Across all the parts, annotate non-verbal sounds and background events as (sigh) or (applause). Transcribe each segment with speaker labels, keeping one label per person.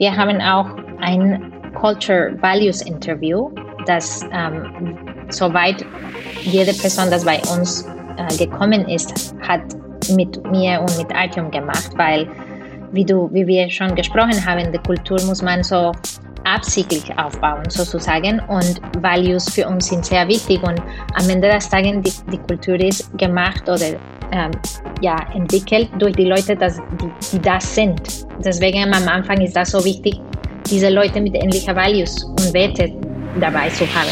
Speaker 1: Wir haben auch ein Culture Values Interview, das ähm, soweit jede Person, das bei uns äh, gekommen ist, hat mit mir und mit Artyom gemacht, weil wie du, wie wir schon gesprochen haben, die Kultur muss man so absichtlich aufbauen, sozusagen. Und Values für uns sind sehr wichtig. Und am Ende des Tages, die, die Kultur ist gemacht oder ähm, ja, entwickelt durch die Leute, dass, die, die das sind. Deswegen am Anfang ist das so wichtig, diese Leute mit ähnlichen Values und Werte dabei zu haben.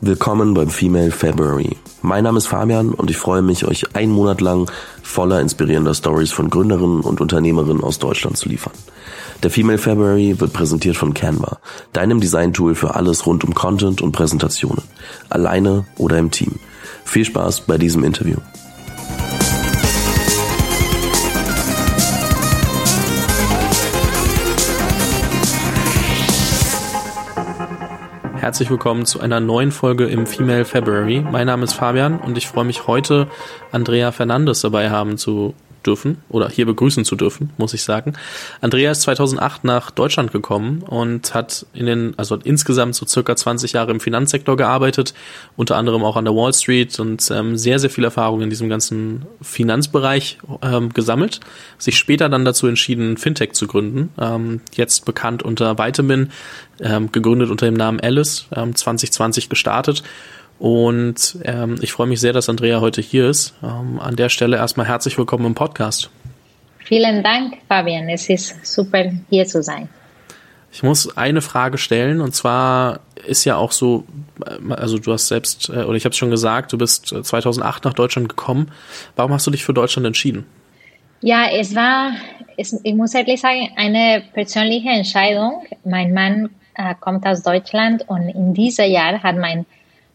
Speaker 2: Willkommen beim Female February. Mein Name ist Fabian und ich freue mich, euch einen Monat lang voller inspirierender Stories von Gründerinnen und Unternehmerinnen aus Deutschland zu liefern. Der Female February wird präsentiert von Canva, deinem Design-Tool für alles rund um Content und Präsentationen. Alleine oder im Team. Viel Spaß bei diesem Interview. Herzlich willkommen zu einer neuen Folge im Female February. Mein Name ist Fabian und ich freue mich heute, Andrea Fernandes dabei haben zu dürfen oder hier begrüßen zu dürfen, muss ich sagen. Andrea ist 2008 nach Deutschland gekommen und hat in den, also hat insgesamt so circa 20 Jahre im Finanzsektor gearbeitet, unter anderem auch an der Wall Street und ähm, sehr, sehr viel Erfahrung in diesem ganzen Finanzbereich ähm, gesammelt. Sich später dann dazu entschieden, Fintech zu gründen, ähm, jetzt bekannt unter Vitamin, ähm, gegründet unter dem Namen Alice, ähm, 2020 gestartet und ähm, ich freue mich sehr, dass Andrea heute hier ist. Ähm, an der Stelle erstmal herzlich willkommen im Podcast.
Speaker 1: Vielen Dank, Fabian. Es ist super, hier zu sein.
Speaker 2: Ich muss eine Frage stellen und zwar ist ja auch so, also du hast selbst, äh, oder ich habe es schon gesagt, du bist 2008 nach Deutschland gekommen. Warum hast du dich für Deutschland entschieden?
Speaker 1: Ja, es war, es, ich muss ehrlich sagen, eine persönliche Entscheidung. Mein Mann äh, kommt aus Deutschland und in diesem Jahr hat mein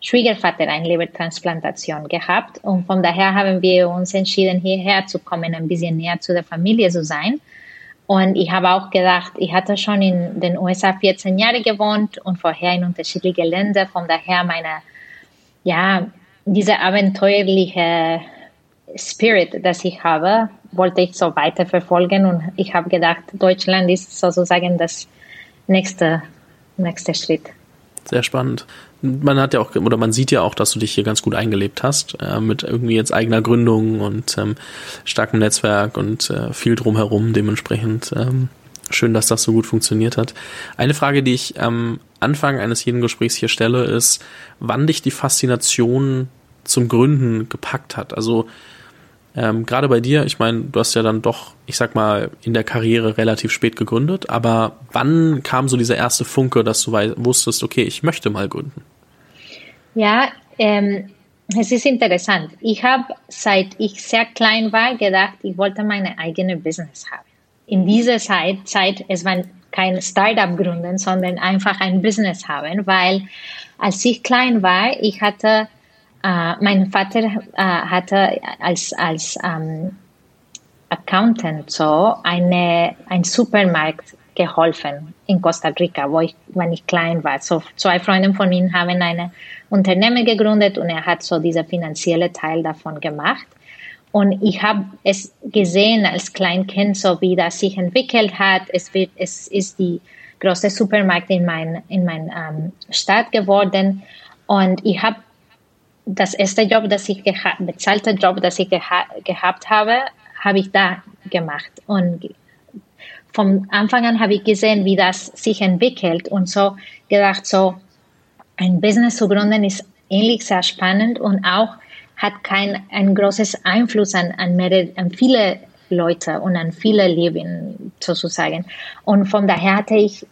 Speaker 1: Schwiegervater eine Lebertransplantation gehabt und von daher haben wir uns entschieden, hierher zu kommen, ein bisschen näher zu der Familie zu sein. Und ich habe auch gedacht, ich hatte schon in den USA 14 Jahre gewohnt und vorher in unterschiedlichen Ländern, von daher meine, ja, diese abenteuerliche Spirit, das ich habe, wollte ich so weiter verfolgen und ich habe gedacht, Deutschland ist sozusagen das nächste, nächste Schritt.
Speaker 2: Sehr spannend man hat ja auch, oder man sieht ja auch, dass du dich hier ganz gut eingelebt hast, äh, mit irgendwie jetzt eigener Gründung und ähm, starkem Netzwerk und äh, viel drumherum dementsprechend. Ähm, schön, dass das so gut funktioniert hat. Eine Frage, die ich am Anfang eines jeden Gesprächs hier stelle, ist, wann dich die Faszination zum Gründen gepackt hat. Also ähm, Gerade bei dir, ich meine, du hast ja dann doch, ich sag mal, in der Karriere relativ spät gegründet, aber wann kam so dieser erste Funke, dass du wusstest, okay, ich möchte mal gründen?
Speaker 1: Ja, ähm, es ist interessant. Ich habe, seit ich sehr klein war, gedacht, ich wollte meine eigene Business haben. In dieser Zeit, Zeit es war kein Startup gründen, sondern einfach ein Business haben, weil als ich klein war, ich hatte, äh, mein Vater äh, hatte als, als ähm, Accountant so eine, ein Supermarkt geholfen in Costa Rica, wo ich, wenn ich klein war. So zwei Freunde von mir haben eine Unternehmen gegründet und er hat so dieser finanzielle Teil davon gemacht. Und ich habe es gesehen als Kleinkind, so wie das sich entwickelt hat. Es wird, es ist die große Supermarkt in mein, in mein ähm, Stadt geworden. Und ich habe das erste Job, das ich bezahlte Job, das ich geha gehabt habe, habe ich da gemacht. Und vom Anfang an habe ich gesehen, wie das sich entwickelt und so gedacht, so ein Business zu gründen ist ähnlich sehr spannend und auch hat kein ein großes Einfluss an, an, mehrere, an viele Leute und an viele Leben sozusagen. Und von daher hatte ich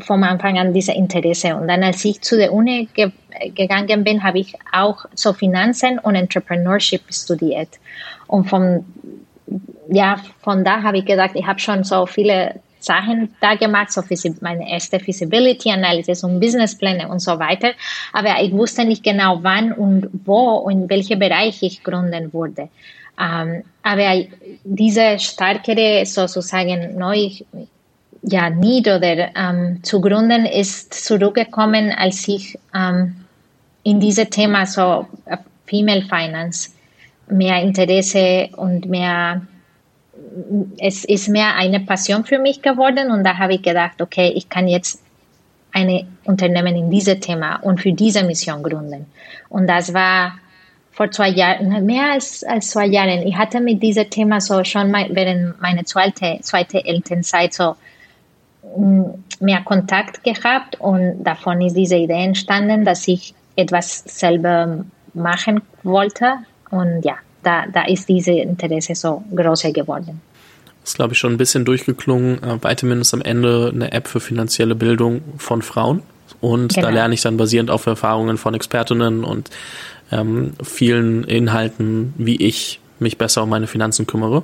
Speaker 1: vom Anfang an dieses Interesse. Und dann, als ich zu der Uni ge gegangen bin, habe ich auch so Finanzen und Entrepreneurship studiert. Und von ja, von da habe ich gedacht, ich habe schon so viele Sachen da gemacht, so meine erste Feasibility Analysis und Businesspläne und so weiter. Aber ich wusste nicht genau, wann und wo und in welchem Bereich ich gründen würde. Ähm, aber diese stärkere sozusagen neu, ja, Need oder ähm, zu gründen ist zurückgekommen, als ich ähm, in diese Thema so äh, Female Finance mehr Interesse und mehr es ist mehr eine Passion für mich geworden und da habe ich gedacht, okay, ich kann jetzt eine Unternehmen in diesem Thema und für diese Mission gründen. Und das war vor zwei Jahren, mehr als, als zwei Jahren. Ich hatte mit diesem Thema so schon mal während meiner zweiten zweite Elternzeit so mm, mehr Kontakt gehabt und davon ist diese Idee entstanden, dass ich etwas selber machen wollte und ja, da, da ist diese Interesse so größer geworden.
Speaker 2: Das ist, glaube ich, schon ein bisschen durchgeklungen. Äh, Vitamin am Ende eine App für finanzielle Bildung von Frauen. Und genau. da lerne ich dann basierend auf Erfahrungen von Expertinnen und ähm, vielen Inhalten, wie ich mich besser um meine Finanzen kümmere.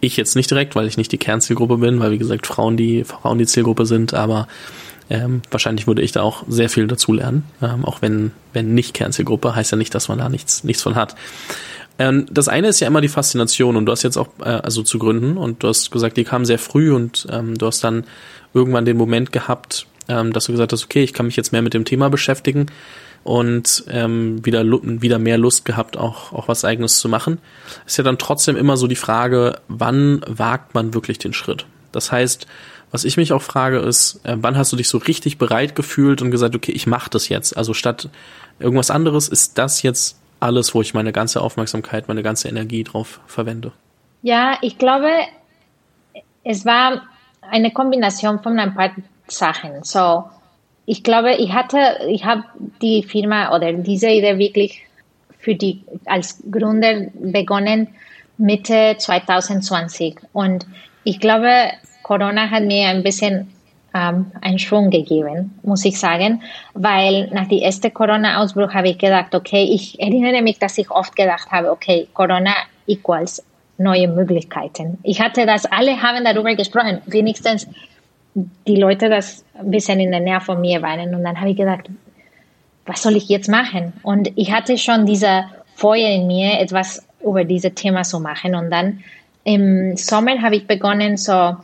Speaker 2: Ich jetzt nicht direkt, weil ich nicht die Kernzielgruppe bin, weil wie gesagt Frauen die Frauen die Zielgruppe sind, aber ähm, wahrscheinlich würde ich da auch sehr viel dazulernen. Ähm, auch wenn, wenn nicht Kernzielgruppe, heißt ja nicht, dass man da nichts, nichts von hat. Ähm, das eine ist ja immer die Faszination und du hast jetzt auch, äh, also zu gründen und du hast gesagt, die kam sehr früh und ähm, du hast dann irgendwann den Moment gehabt, ähm, dass du gesagt hast, okay, ich kann mich jetzt mehr mit dem Thema beschäftigen und ähm, wieder, wieder mehr Lust gehabt, auch, auch was eigenes zu machen. Ist ja dann trotzdem immer so die Frage, wann wagt man wirklich den Schritt? Das heißt, was ich mich auch frage, ist, äh, wann hast du dich so richtig bereit gefühlt und gesagt, okay, ich mache das jetzt? Also statt irgendwas anderes ist das jetzt alles, wo ich meine ganze Aufmerksamkeit, meine ganze Energie drauf verwende.
Speaker 1: Ja, ich glaube, es war eine Kombination von ein paar Sachen. So, ich glaube, ich hatte, ich habe die Firma oder diese Idee wirklich für die als Gründer begonnen Mitte 2020 und ich glaube, Corona hat mir ein bisschen ähm, einen Schwung gegeben, muss ich sagen, weil nach dem ersten Corona-Ausbruch habe ich gedacht, okay, ich erinnere mich, dass ich oft gedacht habe, okay, Corona equals neue Möglichkeiten. Ich hatte das, alle haben darüber gesprochen, wenigstens die Leute, das ein bisschen in der Nähe von mir waren. Und dann habe ich gedacht, was soll ich jetzt machen? Und ich hatte schon diese Feuer in mir, etwas über dieses Thema zu machen. Und dann im Sommer habe ich begonnen, so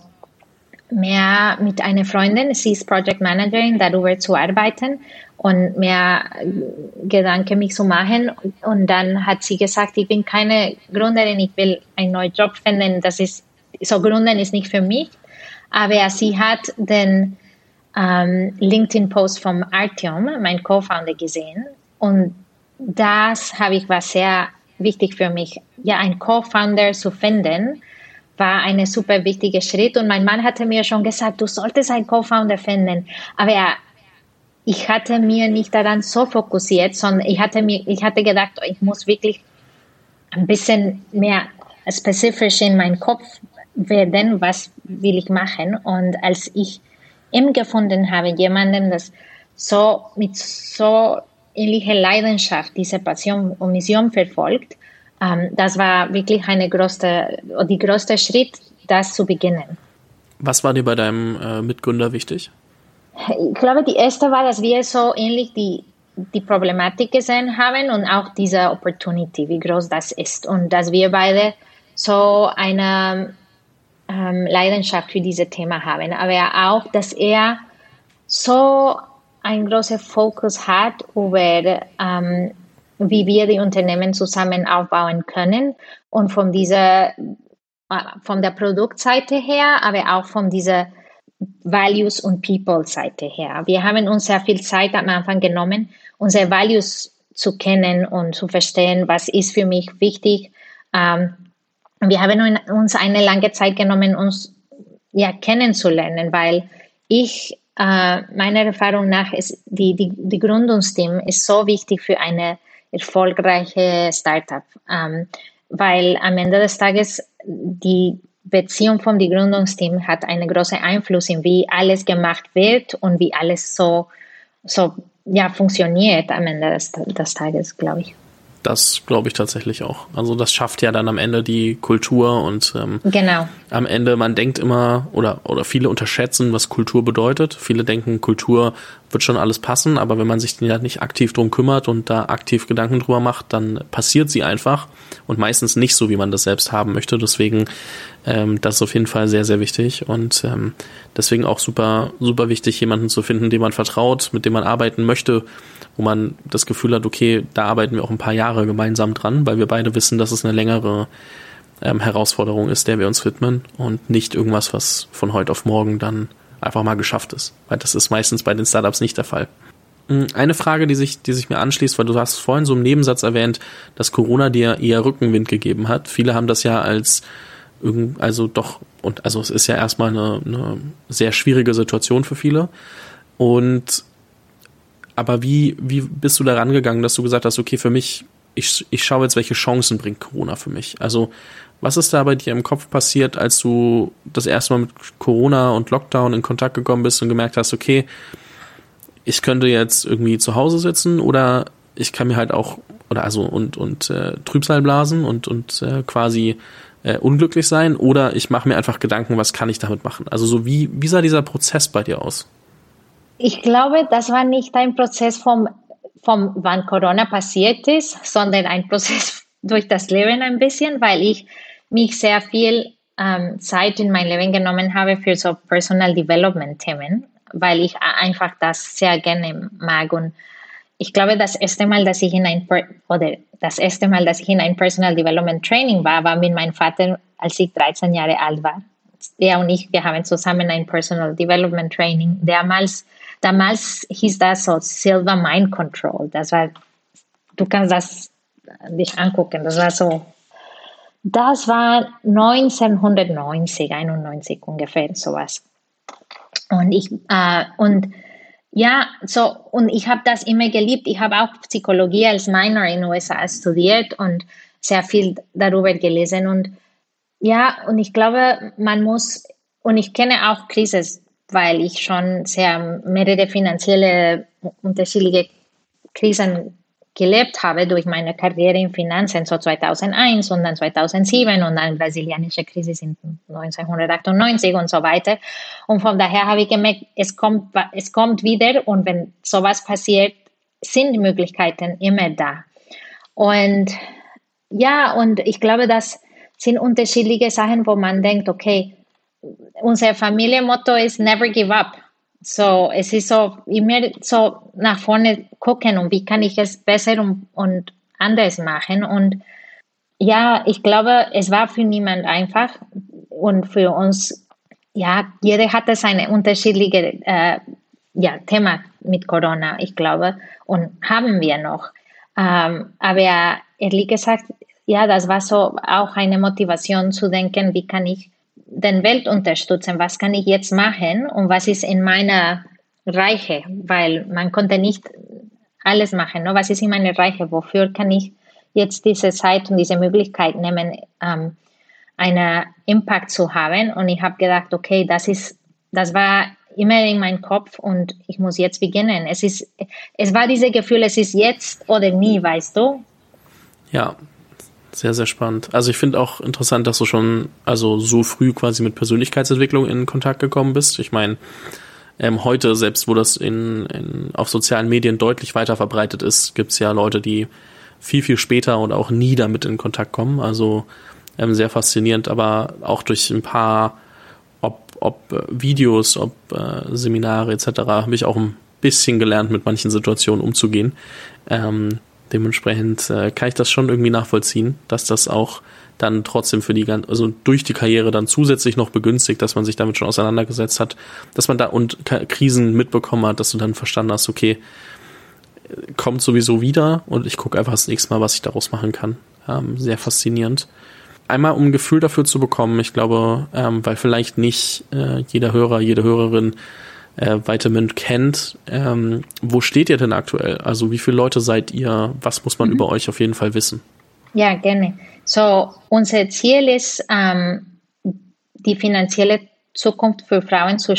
Speaker 1: mehr mit einer Freundin, sie ist Project Managerin, darüber zu arbeiten und mehr Gedanken mich zu machen. Und dann hat sie gesagt, ich bin keine Gründerin, ich will einen neuen Job finden. Das ist, so Gründen ist nicht für mich. Aber sie hat den ähm, LinkedIn-Post vom Artyom, mein Co-Founder, gesehen. Und das habe ich was sehr wichtig für mich, ja, einen Co-Founder zu finden, war ein super wichtiger Schritt. Und mein Mann hatte mir schon gesagt, du solltest einen Co-Founder finden. Aber ich hatte mir nicht daran so fokussiert, sondern ich hatte mir, ich hatte gedacht, ich muss wirklich ein bisschen mehr spezifisch in meinen Kopf werden, was will ich machen. Und als ich ihm gefunden habe, jemanden, das so mit so ähnlicher Leidenschaft diese Passion und Mission verfolgt, ähm, das war wirklich eine größte, die größte Schritt, das zu beginnen.
Speaker 2: Was war dir bei deinem äh, Mitgründer wichtig?
Speaker 1: Ich glaube, die erste war, dass wir so ähnlich die, die Problematik gesehen haben und auch diese Opportunity, wie groß das ist. Und dass wir beide so eine ähm, Leidenschaft für dieses Thema haben. Aber auch, dass er so einen großen Fokus hat über ähm, wie wir die Unternehmen zusammen aufbauen können und von dieser, äh, von der Produktseite her, aber auch von dieser Values und People Seite her. Wir haben uns sehr viel Zeit am Anfang genommen, unsere Values zu kennen und zu verstehen, was ist für mich wichtig. Ähm, wir haben uns eine lange Zeit genommen, uns ja kennenzulernen, weil ich äh, meiner Erfahrung nach ist die, die, die Gründungsteam ist so wichtig für eine erfolgreiche Startup, ähm, weil am Ende des Tages die Beziehung von dem Gründungsteam hat einen großen Einfluss in wie alles gemacht wird und wie alles so, so ja, funktioniert am Ende des, des Tages, glaube ich.
Speaker 2: Das glaube ich tatsächlich auch. Also das schafft ja dann am Ende die Kultur und ähm,
Speaker 1: genau.
Speaker 2: am Ende, man denkt immer oder, oder viele unterschätzen, was Kultur bedeutet. Viele denken, Kultur wird schon alles passen, aber wenn man sich da nicht aktiv drum kümmert und da aktiv Gedanken drüber macht, dann passiert sie einfach und meistens nicht so, wie man das selbst haben möchte. Deswegen, ähm, das ist auf jeden Fall sehr, sehr wichtig und ähm, deswegen auch super, super wichtig, jemanden zu finden, dem man vertraut, mit dem man arbeiten möchte, wo man das Gefühl hat, okay, da arbeiten wir auch ein paar Jahre gemeinsam dran, weil wir beide wissen, dass es eine längere ähm, Herausforderung ist, der wir uns widmen und nicht irgendwas, was von heute auf morgen dann einfach mal geschafft ist. Weil das ist meistens bei den Startups nicht der Fall. Hm, eine Frage, die sich, die sich mir anschließt, weil du hast vorhin so im Nebensatz erwähnt, dass Corona dir eher Rückenwind gegeben hat. Viele haben das ja als also doch, und also es ist ja erstmal eine, eine sehr schwierige Situation für viele. Und aber wie, wie bist du da rangegangen, dass du gesagt hast, okay, für mich, ich, ich schaue jetzt, welche Chancen bringt Corona für mich? Also, was ist da bei dir im Kopf passiert, als du das erste Mal mit Corona und Lockdown in Kontakt gekommen bist und gemerkt hast, okay, ich könnte jetzt irgendwie zu Hause sitzen oder ich kann mir halt auch, oder also und, und äh, Trübsal blasen und, und äh, quasi äh, unglücklich sein oder ich mache mir einfach Gedanken, was kann ich damit machen? Also so wie, wie sah dieser Prozess bei dir aus?
Speaker 1: Ich glaube, das war nicht ein Prozess vom, vom wann Corona passiert ist, sondern ein Prozess (laughs) durch das Leben ein bisschen, weil ich mich sehr viel ähm, Zeit in mein Leben genommen habe für so Personal Development Themen, weil ich einfach das sehr gerne mag und ich glaube, das erste Mal, dass ich in ein oder das erste Mal, dass ich in ein Personal Development Training war, war mit meinem Vater, als ich 13 Jahre alt war. Er und ich, wir haben zusammen ein Personal Development Training. Damals Damals hieß das so Silver Mind Control. Das war, du kannst das dich angucken. Das war so, das war 1990, 91 ungefähr, sowas. Und ich, äh, und ja, so, und ich habe das immer geliebt. Ich habe auch Psychologie als Minor in den USA studiert und sehr viel darüber gelesen. Und ja, und ich glaube, man muss, und ich kenne auch Krisis weil ich schon sehr mehrere finanzielle unterschiedliche Krisen gelebt habe durch meine Karriere in Finanzen, so 2001 und dann 2007 und dann brasilianische Krise in 1998 und so weiter. Und von daher habe ich gemerkt, es kommt, es kommt wieder und wenn sowas passiert, sind die Möglichkeiten immer da. Und ja, und ich glaube, das sind unterschiedliche Sachen, wo man denkt, okay, unser Familienmotto ist Never Give Up. So, es ist so immer so nach vorne gucken und wie kann ich es besser und, und anders machen. Und ja, ich glaube, es war für niemand einfach und für uns, ja, jeder hatte seine unterschiedliche äh, ja, Thema mit Corona, ich glaube, und haben wir noch. Ähm, aber ehrlich gesagt, ja, das war so auch eine Motivation zu denken, wie kann ich den Welt unterstützen, was kann ich jetzt machen und was ist in meiner Reiche, weil man konnte nicht alles machen, ne? was ist in meiner Reiche, wofür kann ich jetzt diese Zeit und diese Möglichkeit nehmen, ähm, einen Impact zu haben und ich habe gedacht, okay, das ist, das war immer in meinem Kopf und ich muss jetzt beginnen. Es ist, es war dieses Gefühl, es ist jetzt oder nie, weißt du?
Speaker 2: Ja, sehr, sehr spannend. Also ich finde auch interessant, dass du schon also so früh quasi mit Persönlichkeitsentwicklung in Kontakt gekommen bist. Ich meine, ähm, heute, selbst wo das in, in, auf sozialen Medien deutlich weiter verbreitet ist, gibt es ja Leute, die viel, viel später und auch nie damit in Kontakt kommen. Also ähm, sehr faszinierend, aber auch durch ein paar, ob, ob äh, Videos, ob äh, Seminare etc., habe ich auch ein bisschen gelernt, mit manchen Situationen umzugehen. Ähm, Dementsprechend äh, kann ich das schon irgendwie nachvollziehen, dass das auch dann trotzdem für die ganze, also durch die Karriere dann zusätzlich noch begünstigt, dass man sich damit schon auseinandergesetzt hat, dass man da und Krisen mitbekommen hat, dass du dann verstanden hast, okay, kommt sowieso wieder und ich gucke einfach das nächste Mal, was ich daraus machen kann. Ähm, sehr faszinierend. Einmal, um ein Gefühl dafür zu bekommen, ich glaube, ähm, weil vielleicht nicht äh, jeder Hörer, jede Hörerin äh, Vitamin kennt. Ähm, wo steht ihr denn aktuell? Also wie viele Leute seid ihr? Was muss man mhm. über euch auf jeden Fall wissen?
Speaker 1: Ja, gerne. So, unser Ziel ist, ähm, die finanzielle Zukunft für Frauen zu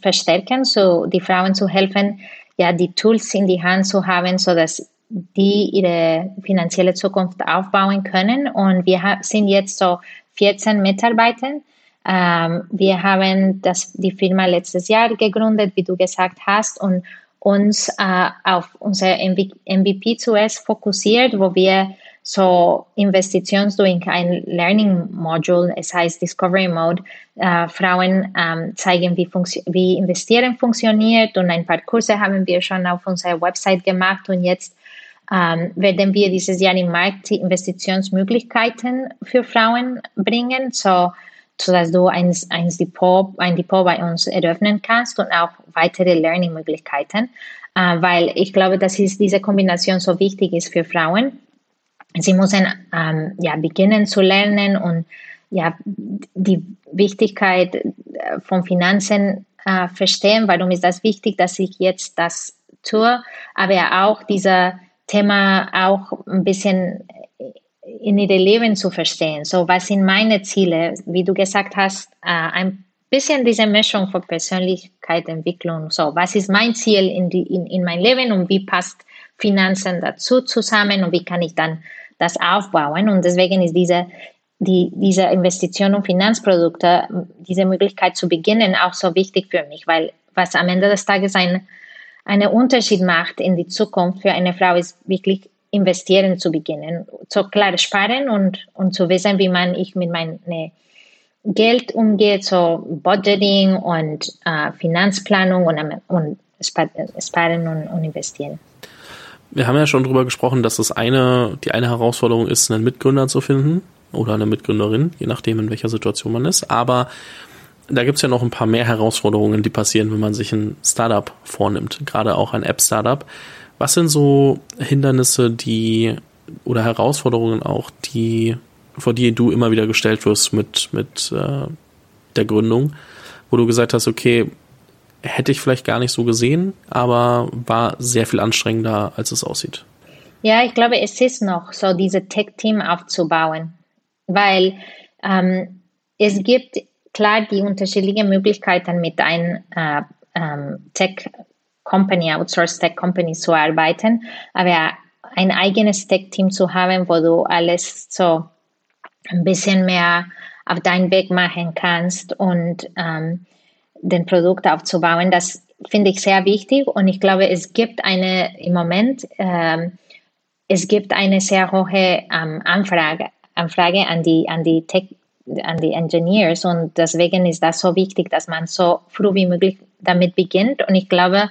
Speaker 1: verstärken, so die Frauen zu helfen, ja, die Tools in die Hand zu haben, so dass die ihre finanzielle Zukunft aufbauen können. Und wir sind jetzt so 14 Mitarbeiter ähm, wir haben das, die Firma letztes Jahr gegründet, wie du gesagt hast, und uns äh, auf unser MVP zuerst fokussiert, wo wir so Investitions durch ein Learning Module, es heißt Discovery Mode, äh, Frauen ähm, zeigen, wie, wie Investieren funktioniert und ein paar Kurse haben wir schon auf unserer Website gemacht und jetzt ähm, werden wir dieses Jahr im Markt die Investitionsmöglichkeiten für Frauen bringen, so, so dass du ein, ein, Depot, ein Depot bei uns eröffnen kannst und auch weitere Learning-Möglichkeiten, äh, weil ich glaube, dass ist, diese Kombination so wichtig ist für Frauen. Sie müssen ähm, ja, beginnen zu lernen und ja, die Wichtigkeit äh, von Finanzen äh, verstehen. Warum ist das wichtig, dass ich jetzt das tue? Aber auch dieser Thema auch ein bisschen in ihr Leben zu verstehen. So, was sind meine Ziele? Wie du gesagt hast, äh, ein bisschen diese Mischung von Persönlichkeitsentwicklung. So, was ist mein Ziel in, die, in, in mein Leben und wie passt Finanzen dazu zusammen und wie kann ich dann das aufbauen? Und deswegen ist diese, die, diese Investition und Finanzprodukte, diese Möglichkeit zu beginnen, auch so wichtig für mich, weil was am Ende des Tages ein einen Unterschied macht in die Zukunft für eine Frau, ist wirklich investieren zu beginnen. So klar sparen und, und zu wissen, wie man ich mit meinem Geld umgeht, so Budgeting und äh, Finanzplanung und, und sparen und, und investieren.
Speaker 2: Wir haben ja schon darüber gesprochen, dass es eine, die eine Herausforderung ist, einen Mitgründer zu finden oder eine Mitgründerin, je nachdem, in welcher Situation man ist. Aber da gibt's ja noch ein paar mehr Herausforderungen, die passieren, wenn man sich ein Startup vornimmt, gerade auch ein App-Startup. Was sind so Hindernisse, die oder Herausforderungen auch, die vor die du immer wieder gestellt wirst mit mit äh, der Gründung, wo du gesagt hast, okay, hätte ich vielleicht gar nicht so gesehen, aber war sehr viel anstrengender, als es aussieht.
Speaker 1: Ja, ich glaube, es ist noch so, diese Tech-Team aufzubauen, weil ähm, es gibt klar die unterschiedlichen Möglichkeiten mit einem äh, ähm, Tech Company, Outsourced Tech Company zu arbeiten, aber ein eigenes Tech Team zu haben, wo du alles so ein bisschen mehr auf deinen Weg machen kannst und ähm, den Produkt aufzubauen, das finde ich sehr wichtig und ich glaube, es gibt eine im Moment, ähm, es gibt eine sehr hohe ähm, Anfrage, Anfrage an die, an die Tech an die Engineers und deswegen ist das so wichtig, dass man so früh wie möglich damit beginnt und ich glaube,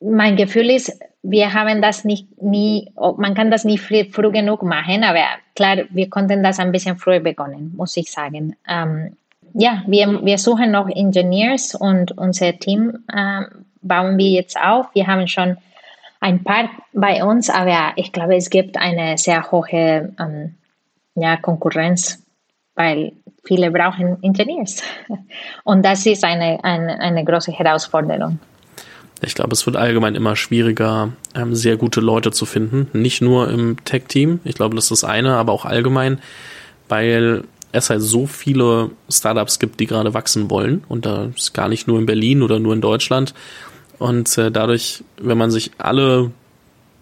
Speaker 1: mein Gefühl ist, wir haben das nicht nie, man kann das nicht früh, früh genug machen, aber klar, wir konnten das ein bisschen früher begonnen, muss ich sagen. Ähm, ja, wir, wir suchen noch Engineers und unser Team äh, bauen wir jetzt auf. Wir haben schon ein paar bei uns, aber ich glaube, es gibt eine sehr hohe ähm, ja, Konkurrenz, weil viele brauchen Ingenieurs. (laughs) Und das ist eine, eine, eine große Herausforderung.
Speaker 2: Ich glaube, es wird allgemein immer schwieriger, ähm, sehr gute Leute zu finden. Nicht nur im Tech-Team. Ich glaube, das ist das eine, aber auch allgemein, weil es halt so viele Startups gibt, die gerade wachsen wollen. Und da ist gar nicht nur in Berlin oder nur in Deutschland. Und äh, dadurch, wenn man sich alle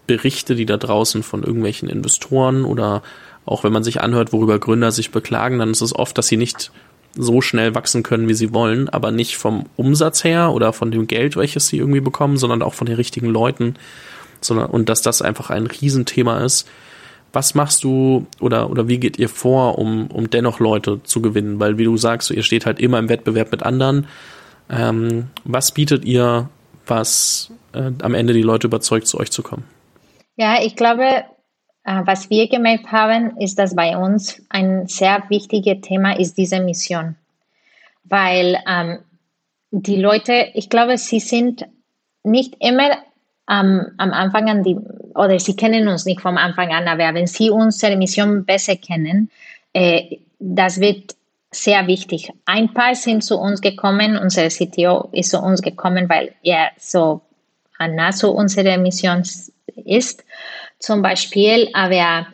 Speaker 2: Berichte, die da draußen von irgendwelchen Investoren oder auch wenn man sich anhört, worüber Gründer sich beklagen, dann ist es oft, dass sie nicht so schnell wachsen können, wie sie wollen, aber nicht vom Umsatz her oder von dem Geld, welches sie irgendwie bekommen, sondern auch von den richtigen Leuten, sondern und dass das einfach ein Riesenthema ist. Was machst du oder oder wie geht ihr vor, um um dennoch Leute zu gewinnen? Weil wie du sagst, ihr steht halt immer im Wettbewerb mit anderen. Ähm, was bietet ihr, was äh, am Ende die Leute überzeugt, zu euch zu kommen?
Speaker 1: Ja, ich glaube, was wir gemerkt haben, ist, dass bei uns ein sehr wichtiges Thema ist diese Mission. Weil ähm, die Leute, ich glaube, sie sind nicht immer ähm, am Anfang an die, oder sie kennen uns nicht vom Anfang an, aber wenn sie unsere Mission besser kennen, äh, das wird sehr wichtig. Ein paar sind zu uns gekommen, unser CTO ist zu uns gekommen, weil er so nah zu unserer Mission ist zum Beispiel, aber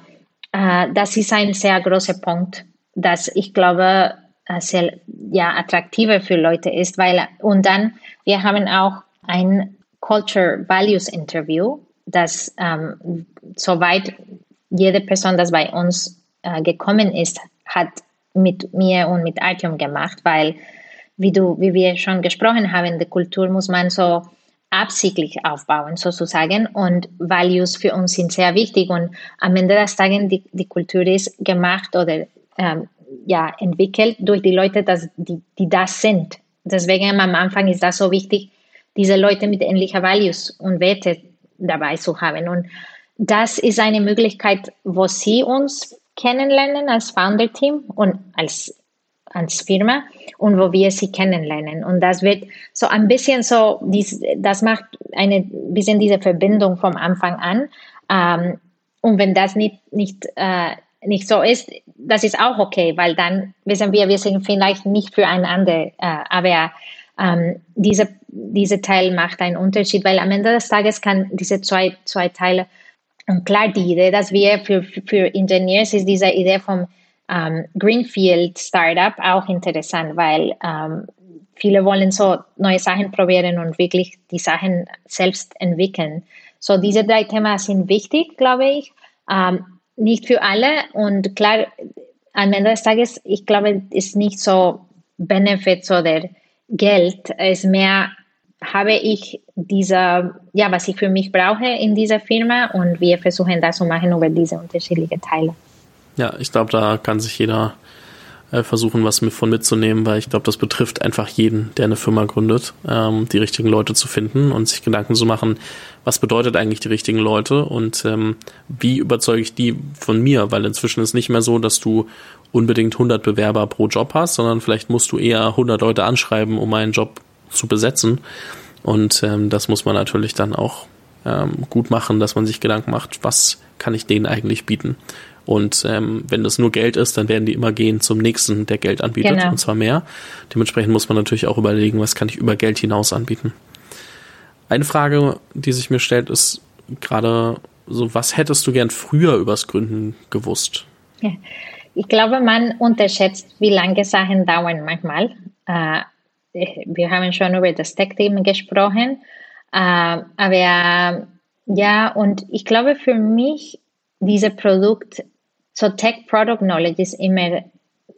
Speaker 1: äh, das ist ein sehr großer Punkt, dass ich glaube, äh, sehr ja, attraktiver für Leute ist, weil, und dann, wir haben auch ein Culture Values Interview, das ähm, soweit jede Person, das bei uns äh, gekommen ist, hat mit mir und mit Artyom gemacht, weil, wie du, wie wir schon gesprochen haben, die Kultur muss man so absichtlich aufbauen, sozusagen. Und Values für uns sind sehr wichtig. Und am Ende des Tages, die, die Kultur ist gemacht oder ähm, ja, entwickelt durch die Leute, dass, die, die das sind. Deswegen am Anfang ist das so wichtig, diese Leute mit ähnlichen Values und Werte dabei zu haben. Und das ist eine Möglichkeit, wo Sie uns kennenlernen als Founder-Team und als, als Firma und wo wir Sie kennenlernen. Und das wird so ein bisschen so, dies, das macht eine bisschen diese Verbindung vom Anfang an. Ähm, und wenn das nicht, nicht, äh, nicht so ist, das ist auch okay, weil dann wissen wir, wir sind vielleicht nicht füreinander, äh, aber ähm, diese, diese Teil macht einen Unterschied, weil am Ende des Tages kann diese zwei, zwei Teile und klar, die Idee, dass wir für, für Ingenieure ist diese Idee vom ähm, Greenfield Startup auch interessant, weil ähm, viele wollen so neue Sachen probieren und wirklich die Sachen selbst entwickeln. So diese drei Themen sind wichtig, glaube ich. Ähm, nicht für alle und klar, am Ende des Tages, ich glaube, ist nicht so Benefits oder Geld, es ist mehr habe ich diese, ja, was ich für mich brauche in dieser Firma und wir versuchen das zu machen über diese unterschiedlichen Teile.
Speaker 2: Ja, ich glaube, da kann sich jeder äh, versuchen, was von mitzunehmen, weil ich glaube, das betrifft einfach jeden, der eine Firma gründet, ähm, die richtigen Leute zu finden und sich Gedanken zu machen, was bedeutet eigentlich die richtigen Leute und ähm, wie überzeuge ich die von mir, weil inzwischen ist nicht mehr so, dass du unbedingt 100 Bewerber pro Job hast, sondern vielleicht musst du eher 100 Leute anschreiben, um einen Job zu besetzen. Und ähm, das muss man natürlich dann auch ähm, gut machen, dass man sich Gedanken macht, was kann ich denen eigentlich bieten. Und ähm, wenn das nur Geld ist, dann werden die immer gehen zum nächsten, der Geld anbietet, genau. und zwar mehr. Dementsprechend muss man natürlich auch überlegen, was kann ich über Geld hinaus anbieten. Eine Frage, die sich mir stellt, ist gerade so, was hättest du gern früher übers Gründen gewusst?
Speaker 1: Ich glaube, man unterschätzt, wie lange Sachen dauern manchmal. Äh, wir haben schon über das Tech-Team gesprochen, äh, aber ja, und ich glaube für mich, dieses Produkt, so Tech-Product Knowledge ist immer,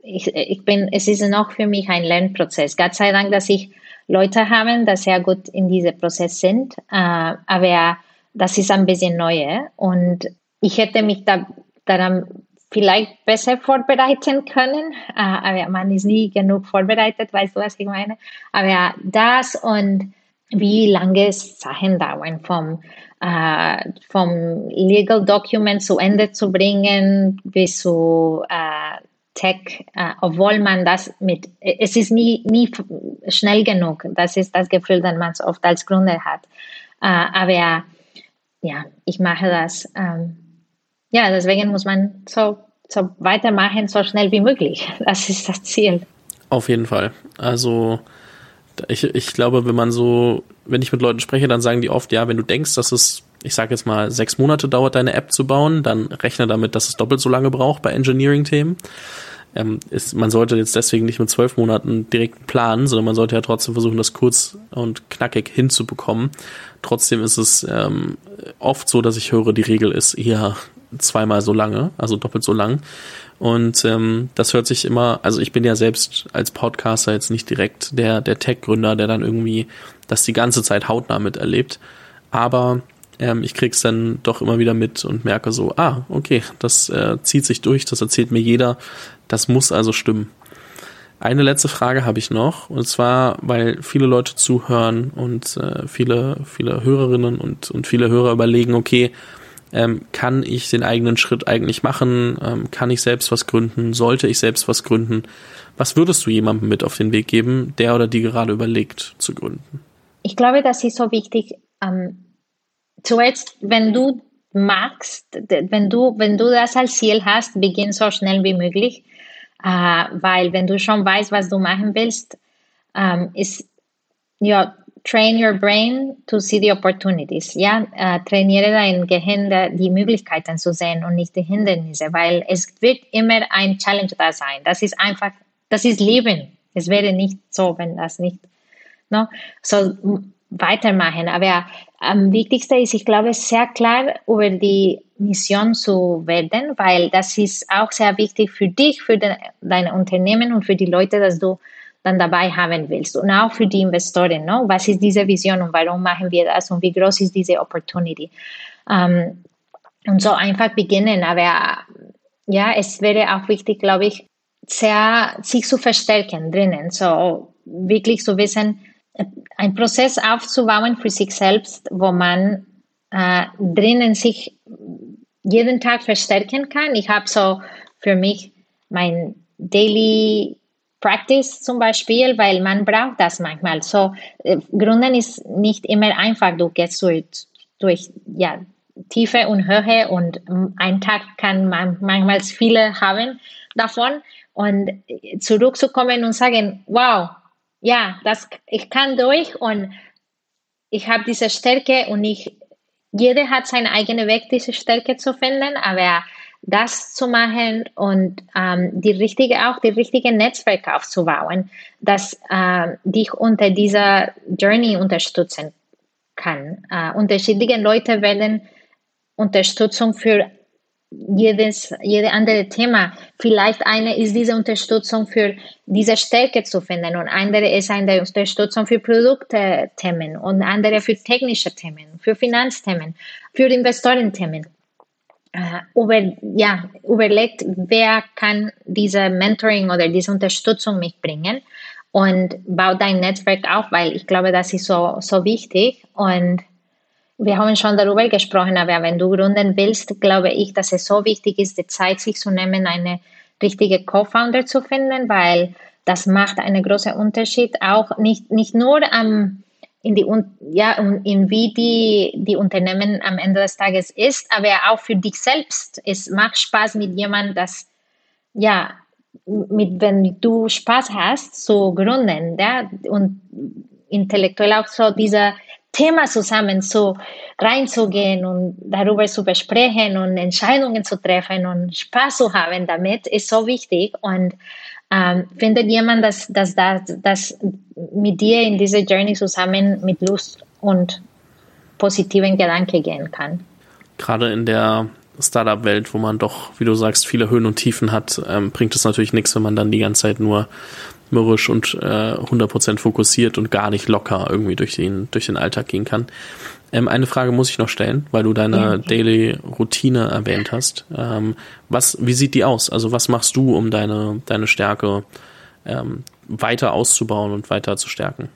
Speaker 1: ich, ich bin, es ist noch für mich ein Lernprozess. Gott sei Dank, dass ich Leute habe, die sehr gut in diesem Prozess sind, äh, aber das ist ein bisschen neu und ich hätte mich da, daran vielleicht besser vorbereiten können, äh, aber man ist nie genug vorbereitet, weißt du, was ich meine? Aber das und wie lange Sachen dauern, vom, äh, vom Legal Document zu Ende zu bringen bis zu äh, Tech, äh, obwohl man das mit, es ist nie, nie schnell genug. Das ist das Gefühl, das man oft als Gründer hat. Äh, aber ja, ich mache das. Ähm, ja, deswegen muss man so, so weitermachen, so schnell wie möglich. (laughs) Das ist das Ziel.
Speaker 2: Auf jeden Fall. Also ich, ich glaube, wenn man so, wenn ich mit Leuten spreche, dann sagen die oft, ja, wenn du denkst, dass es, ich sage jetzt mal, sechs Monate dauert, deine App zu bauen, dann rechne damit, dass es doppelt so lange braucht bei Engineering-Themen. Ähm, ist, man sollte jetzt deswegen nicht mit zwölf Monaten direkt planen, sondern man sollte ja trotzdem versuchen, das kurz und knackig hinzubekommen. Trotzdem ist es ähm, oft so, dass ich höre, die Regel ist eher zweimal so lange, also doppelt so lang. Und ähm, das hört sich immer, also ich bin ja selbst als Podcaster jetzt nicht direkt der, der Tech-Gründer, der dann irgendwie das die ganze Zeit hautnah miterlebt. Aber ähm, ich krieg's dann doch immer wieder mit und merke so, ah, okay, das äh, zieht sich durch, das erzählt mir jeder, das muss also stimmen. Eine letzte Frage habe ich noch, und zwar, weil viele Leute zuhören und äh, viele, viele Hörerinnen und, und viele Hörer überlegen, okay, ähm, kann ich den eigenen Schritt eigentlich machen? Ähm, kann ich selbst was gründen? Sollte ich selbst was gründen? Was würdest du jemandem mit auf den Weg geben, der oder die gerade überlegt zu gründen?
Speaker 1: Ich glaube, das ist so wichtig. Ähm, zuerst, wenn du magst, wenn du, wenn du das als Ziel hast, beginn so schnell wie möglich, äh, weil wenn du schon weißt, was du machen willst, ähm, ist ja train your brain to see the opportunities. Ja, äh, trainiere dein Gehirn, die Möglichkeiten zu sehen und nicht die Hindernisse, weil es wird immer ein Challenge da sein. Das ist einfach, das ist Leben. Es wäre nicht so, wenn das nicht, no? So, weitermachen. Aber am wichtigsten ist, ich glaube, sehr klar über die Mission zu werden, weil das ist auch sehr wichtig für dich, für de, dein Unternehmen und für die Leute, dass du dann dabei haben willst und auch für die Investoren. No? Was ist diese Vision und warum machen wir das und wie groß ist diese Opportunity? Ähm, und so einfach beginnen. Aber ja, es wäre auch wichtig, glaube ich, sehr sich zu verstärken drinnen. So wirklich zu wissen, einen Prozess aufzubauen für sich selbst, wo man äh, drinnen sich jeden Tag verstärken kann. Ich habe so für mich mein Daily Practice zum Beispiel, weil man braucht das manchmal. So, äh, Gründen ist nicht immer einfach. Du gehst durch, durch ja, Tiefe und Höhe und ein Tag kann man manchmal viele haben davon und zurückzukommen und sagen, wow, ja, das, ich kann durch und ich habe diese Stärke und ich, jeder hat seinen eigenen Weg, diese Stärke zu finden, aber das zu machen und ähm, die richtige, auch die richtige Netzwerke aufzubauen, das äh, dich unter dieser Journey unterstützen kann. Äh, unterschiedliche Leute werden Unterstützung für jedes, jede andere Thema. Vielleicht eine ist diese Unterstützung für diese Stärke zu finden und andere ist eine Unterstützung für Produktthemen und andere für technische Themen, für Finanzthemen, für Investorenthemen. Über, ja, überlegt, wer kann diese Mentoring oder diese Unterstützung mitbringen? Und baut dein Netzwerk auf, weil ich glaube, das ist so, so wichtig. Und wir haben schon darüber gesprochen, aber wenn du gründen willst, glaube ich, dass es so wichtig ist, die Zeit sich zu nehmen, eine richtige Co-Founder zu finden, weil das macht einen großen Unterschied, auch nicht, nicht nur am, in, die, ja, in wie die, die Unternehmen am Ende des Tages ist, aber auch für dich selbst. Es macht Spaß mit jemandem, das, ja, mit, wenn du Spaß hast, zu gründen, ja, und intellektuell auch so dieser Thema zusammen so reinzugehen und darüber zu besprechen und Entscheidungen zu treffen und Spaß zu haben damit, ist so wichtig. Und ähm, findet jemand, dass, dass, dass, dass mit dir in diese Journey zusammen mit Lust und positiven Gedanken gehen kann.
Speaker 2: Gerade in der Startup-Welt, wo man doch, wie du sagst, viele Höhen und Tiefen hat, ähm, bringt es natürlich nichts, wenn man dann die ganze Zeit nur mürrisch und äh, 100% fokussiert und gar nicht locker irgendwie durch den, durch den Alltag gehen kann. Ähm, eine Frage muss ich noch stellen, weil du deine ja. Daily Routine erwähnt hast. Ähm, was, wie sieht die aus? Also was machst du, um deine, deine Stärke ähm, weiter auszubauen und weiter zu stärken?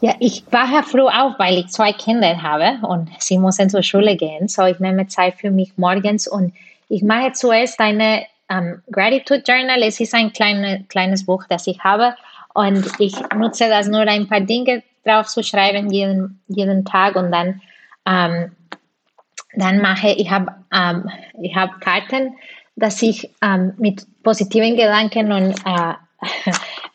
Speaker 1: Ja, ich war ja froh auch, weil ich zwei Kinder habe und sie müssen zur Schule gehen. So ich nehme Zeit für mich morgens und ich mache zuerst eine um, Gratitude Journal. Es ist ein kleine, kleines Buch, das ich habe. Und ich nutze das nur ein paar Dinge drauf zu schreiben jeden, jeden Tag. Und dann, ähm, dann mache ich habe ähm, ich habe Karten, dass ich ähm, mit positiven Gedanken und äh, (laughs)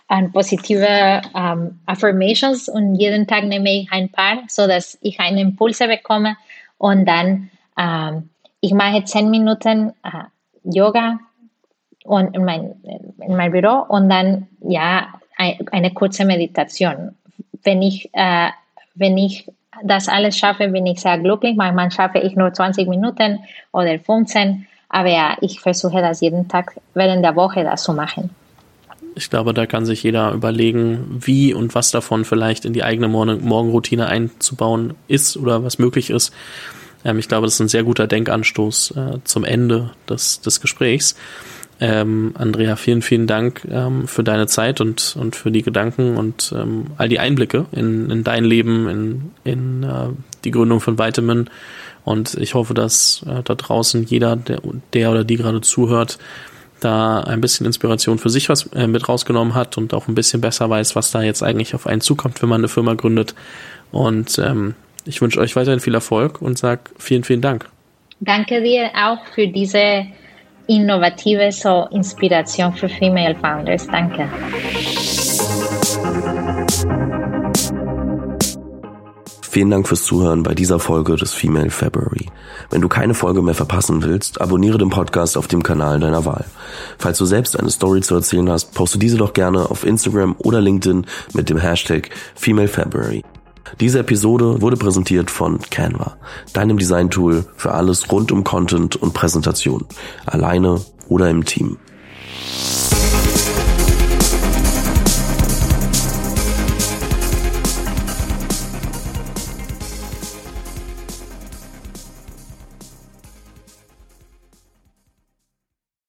Speaker 1: an positive ähm, Affirmations. Und jeden Tag nehme ich ein paar, so dass ich einen Impulse bekomme. Und dann ähm, ich mache zehn Minuten äh, Yoga und in mein, in mein Büro und dann ja eine kurze Meditation. Wenn ich, äh, wenn ich das alles schaffe, bin ich sehr glücklich. Manchmal schaffe ich nur 20 Minuten oder 15, aber ja, ich versuche das jeden Tag während der Woche das zu machen.
Speaker 2: Ich glaube, da kann sich jeder überlegen, wie und was davon vielleicht in die eigene Morgenroutine einzubauen ist oder was möglich ist. Ähm, ich glaube, das ist ein sehr guter Denkanstoß äh, zum Ende des, des Gesprächs. Ähm, Andrea, vielen, vielen Dank ähm, für deine Zeit und, und für die Gedanken und ähm, all die Einblicke in, in dein Leben, in, in äh, die Gründung von Vitamin. Und ich hoffe, dass äh, da draußen jeder, der, der oder die gerade zuhört, da ein bisschen Inspiration für sich was äh, mit rausgenommen hat und auch ein bisschen besser weiß, was da jetzt eigentlich auf einen zukommt, wenn man eine Firma gründet. Und ähm, ich wünsche euch weiterhin viel Erfolg und sage vielen, vielen Dank.
Speaker 1: Danke dir auch für diese innovative so Inspiration für Female Founders. Danke.
Speaker 3: Vielen Dank fürs Zuhören bei dieser Folge des Female February. Wenn du keine Folge mehr verpassen willst, abonniere den Podcast auf dem Kanal deiner Wahl. Falls du selbst eine Story zu erzählen hast, poste diese doch gerne auf Instagram oder LinkedIn mit dem Hashtag Female February. Diese Episode wurde präsentiert von Canva, deinem Design-Tool für alles rund um Content und Präsentation, alleine oder im Team.